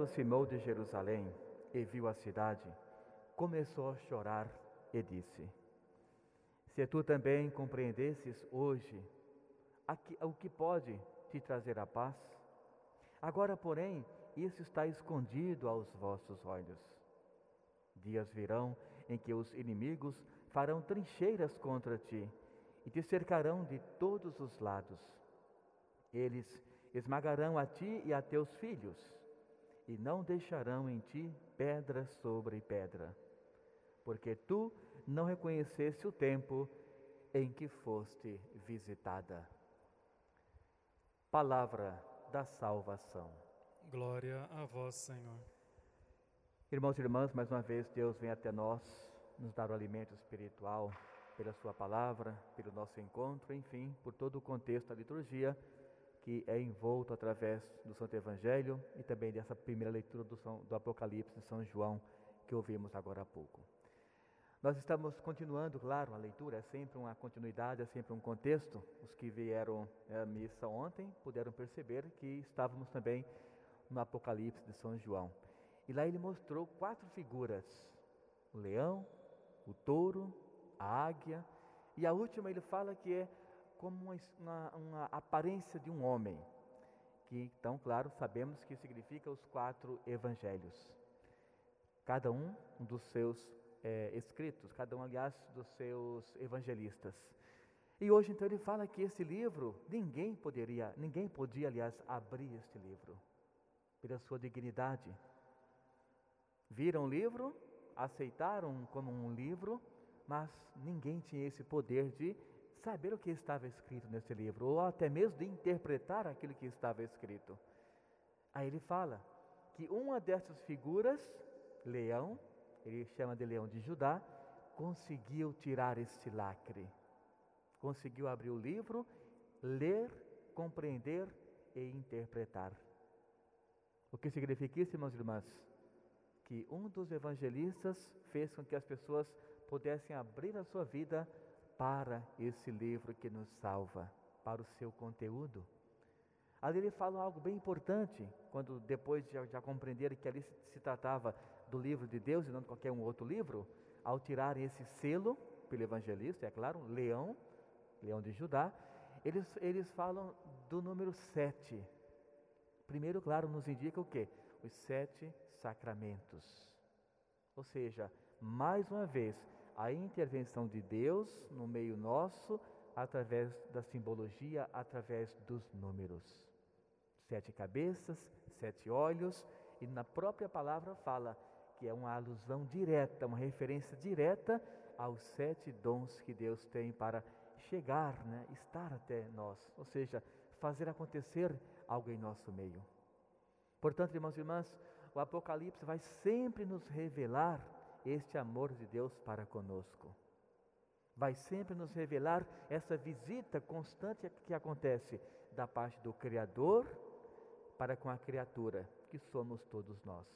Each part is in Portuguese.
aproximou de Jerusalém e viu a cidade, começou a chorar e disse: Se tu também compreendesses hoje o que pode te trazer a paz, agora, porém, isso está escondido aos vossos olhos. Dias virão em que os inimigos farão trincheiras contra ti e te cercarão de todos os lados. Eles esmagarão a ti e a teus filhos, e não deixarão em ti pedra sobre pedra, porque tu não reconheceste o tempo em que foste visitada. Palavra da salvação. Glória a vós, Senhor. Irmãos e irmãs, mais uma vez Deus vem até nós nos dar o alimento espiritual pela Sua palavra, pelo nosso encontro, enfim, por todo o contexto da liturgia que é envolto através do Santo Evangelho e também dessa primeira leitura do, São, do Apocalipse de São João que ouvimos agora há pouco. Nós estamos continuando, claro, a leitura é sempre uma continuidade, é sempre um contexto. Os que vieram à missa ontem puderam perceber que estávamos também no Apocalipse de São João. E lá ele mostrou quatro figuras: o leão, o touro, a águia, e a última ele fala que é como uma, uma, uma aparência de um homem. Que então, claro, sabemos que significa os quatro evangelhos. Cada um dos seus é, escritos, cada um, aliás, dos seus evangelistas. E hoje, então, ele fala que esse livro, ninguém poderia, ninguém podia, aliás, abrir este livro, pela sua dignidade. Viram o livro, aceitaram como um livro, mas ninguém tinha esse poder de saber o que estava escrito nesse livro, ou até mesmo de interpretar aquilo que estava escrito. Aí ele fala que uma dessas figuras, leão, ele chama de leão de Judá, conseguiu tirar este lacre, conseguiu abrir o livro, ler, compreender e interpretar. O que significa isso, irmãos e irmãs? Que um dos evangelistas fez com que as pessoas pudessem abrir a sua vida para esse livro que nos salva, para o seu conteúdo. Ali ele fala algo bem importante, quando depois de já compreender que ali se, tratava do livro de Deus e não de qualquer um outro livro, ao tirar esse selo pelo evangelista, é claro, leão, leão de Judá, eles, eles falam do número sete. Primeiro, claro, nos indica o quê? Os sete sacramentos. Ou seja, mais uma vez, a intervenção de Deus no meio nosso, através da simbologia, através dos números. Sete cabeças, sete olhos, e na própria palavra fala que é uma alusão direta, uma referência direta aos sete dons que Deus tem para chegar, né, estar até nós, ou seja, fazer acontecer algo em nosso meio. Portanto, irmãos e irmãs, o Apocalipse vai sempre nos revelar este amor de Deus para conosco. Vai sempre nos revelar essa visita constante que acontece da parte do Criador para com a criatura, que somos todos nós.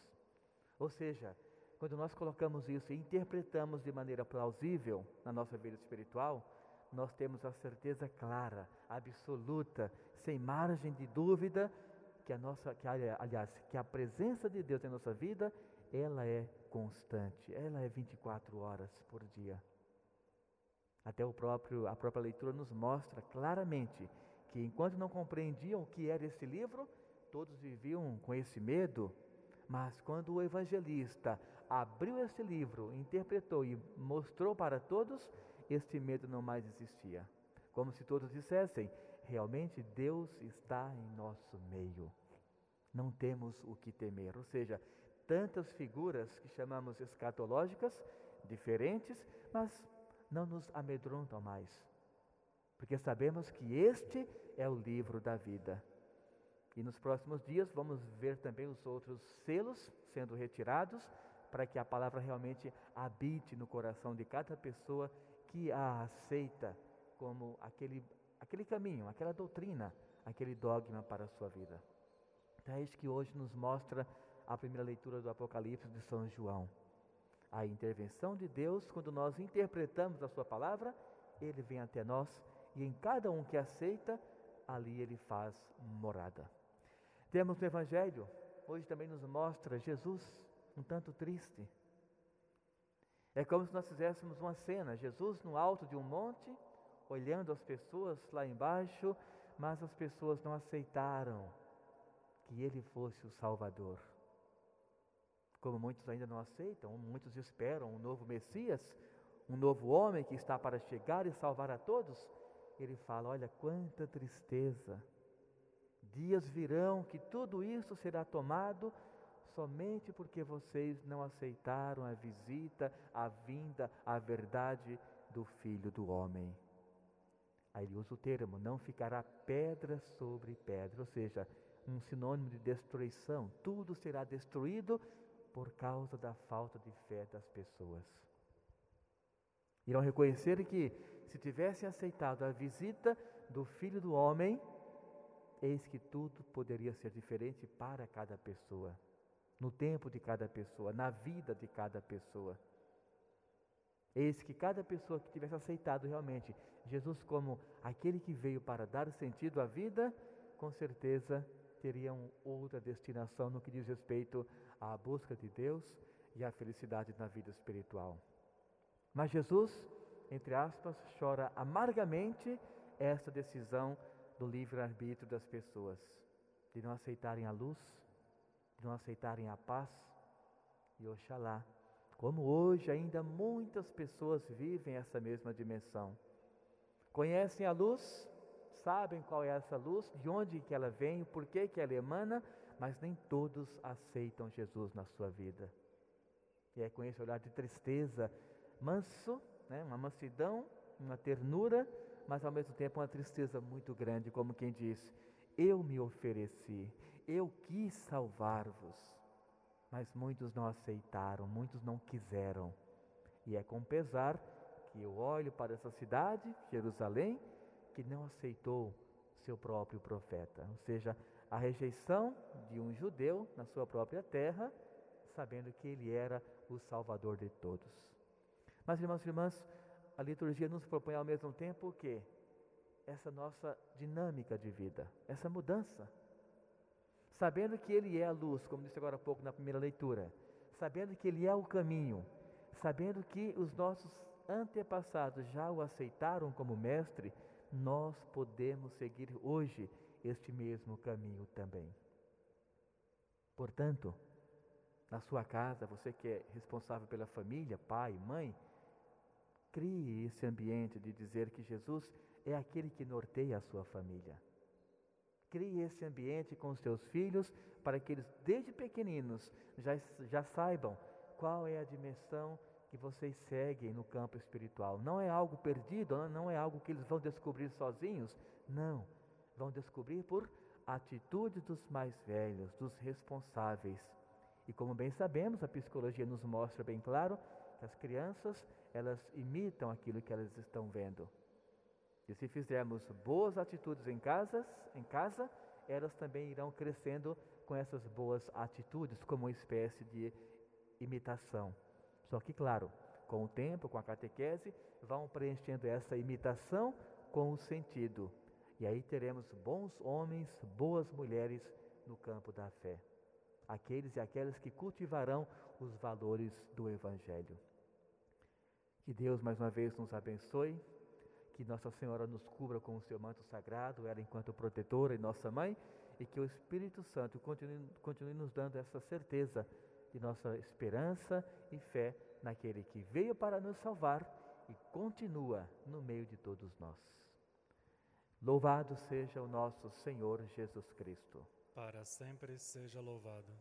Ou seja, quando nós colocamos isso e interpretamos de maneira plausível na nossa vida espiritual, nós temos a certeza clara, absoluta, sem margem de dúvida, que a nossa, que aliás, que a presença de Deus em nossa vida, ela é constante, ela é 24 horas por dia. Até o próprio, a própria leitura nos mostra claramente que enquanto não compreendiam o que era esse livro, todos viviam com esse medo, mas quando o evangelista abriu esse livro, interpretou e mostrou para todos, este medo não mais existia. Como se todos dissessem: realmente Deus está em nosso meio. Não temos o que temer. Ou seja, tantas figuras que chamamos escatológicas, diferentes, mas não nos amedrontam mais. Porque sabemos que este é o livro da vida. E nos próximos dias vamos ver também os outros selos sendo retirados, para que a palavra realmente habite no coração de cada pessoa que a aceita como aquele, aquele caminho, aquela doutrina, aquele dogma para a sua vida. Então é isso que hoje nos mostra a primeira leitura do Apocalipse de São João. A intervenção de Deus, quando nós interpretamos a Sua palavra, Ele vem até nós e em cada um que aceita, ali Ele faz morada. Temos no Evangelho hoje também nos mostra Jesus um tanto triste. É como se nós fizéssemos uma cena, Jesus no alto de um monte, olhando as pessoas lá embaixo, mas as pessoas não aceitaram que ele fosse o Salvador. Como muitos ainda não aceitam, muitos esperam um novo Messias, um novo homem que está para chegar e salvar a todos, ele fala: Olha quanta tristeza. Dias virão que tudo isso será tomado somente porque vocês não aceitaram a visita, a vinda, a verdade do Filho do Homem. Aí ele usa o termo: não ficará pedra sobre pedra, ou seja, um sinônimo de destruição. Tudo será destruído por causa da falta de fé das pessoas. Irão reconhecer que, se tivessem aceitado a visita do Filho do Homem, eis que tudo poderia ser diferente para cada pessoa no tempo de cada pessoa, na vida de cada pessoa. Eis que cada pessoa que tivesse aceitado realmente Jesus como aquele que veio para dar sentido à vida, com certeza teriam outra destinação no que diz respeito à busca de Deus e à felicidade na vida espiritual. Mas Jesus, entre aspas, chora amargamente esta decisão do livre-arbítrio das pessoas, de não aceitarem a luz não aceitarem a paz. E oxalá, como hoje ainda muitas pessoas vivem essa mesma dimensão. Conhecem a luz, sabem qual é essa luz, de onde que ela vem, por que que ela emana, mas nem todos aceitam Jesus na sua vida. E é com esse olhar de tristeza, manso, né, uma mansidão, uma ternura, mas ao mesmo tempo uma tristeza muito grande, como quem diz: Eu me ofereci, eu quis salvar-vos. Mas muitos não aceitaram, muitos não quiseram. E é com pesar que eu olho para essa cidade, Jerusalém, que não aceitou seu próprio profeta. Ou seja, a rejeição de um judeu na sua própria terra, sabendo que ele era o salvador de todos. Mas, irmãos e irmãs, a liturgia nos propõe ao mesmo tempo o que? Essa nossa dinâmica de vida, essa mudança sabendo que Ele é a luz, como disse agora há pouco na primeira leitura, sabendo que Ele é o caminho, sabendo que os nossos antepassados já o aceitaram como mestre, nós podemos seguir hoje este mesmo caminho também. Portanto, na sua casa, você que é responsável pela família, pai, mãe, crie esse ambiente de dizer que Jesus é aquele que norteia a sua família. Crie esse ambiente com os seus filhos para que eles, desde pequeninos, já, já saibam qual é a dimensão que vocês seguem no campo espiritual. Não é algo perdido, não é algo que eles vão descobrir sozinhos. Não. Vão descobrir por atitude dos mais velhos, dos responsáveis. E como bem sabemos, a psicologia nos mostra bem claro que as crianças, elas imitam aquilo que elas estão vendo. E se fizermos boas atitudes em, casas, em casa, elas também irão crescendo com essas boas atitudes, como uma espécie de imitação. Só que, claro, com o tempo, com a catequese, vão preenchendo essa imitação com o sentido. E aí teremos bons homens, boas mulheres no campo da fé. Aqueles e aquelas que cultivarão os valores do Evangelho. Que Deus mais uma vez nos abençoe que Nossa Senhora nos cubra com o seu manto sagrado, ela enquanto protetora e nossa mãe, e que o Espírito Santo continue, continue nos dando essa certeza de nossa esperança e fé naquele que veio para nos salvar e continua no meio de todos nós. Louvado seja o nosso Senhor Jesus Cristo. Para sempre seja louvado.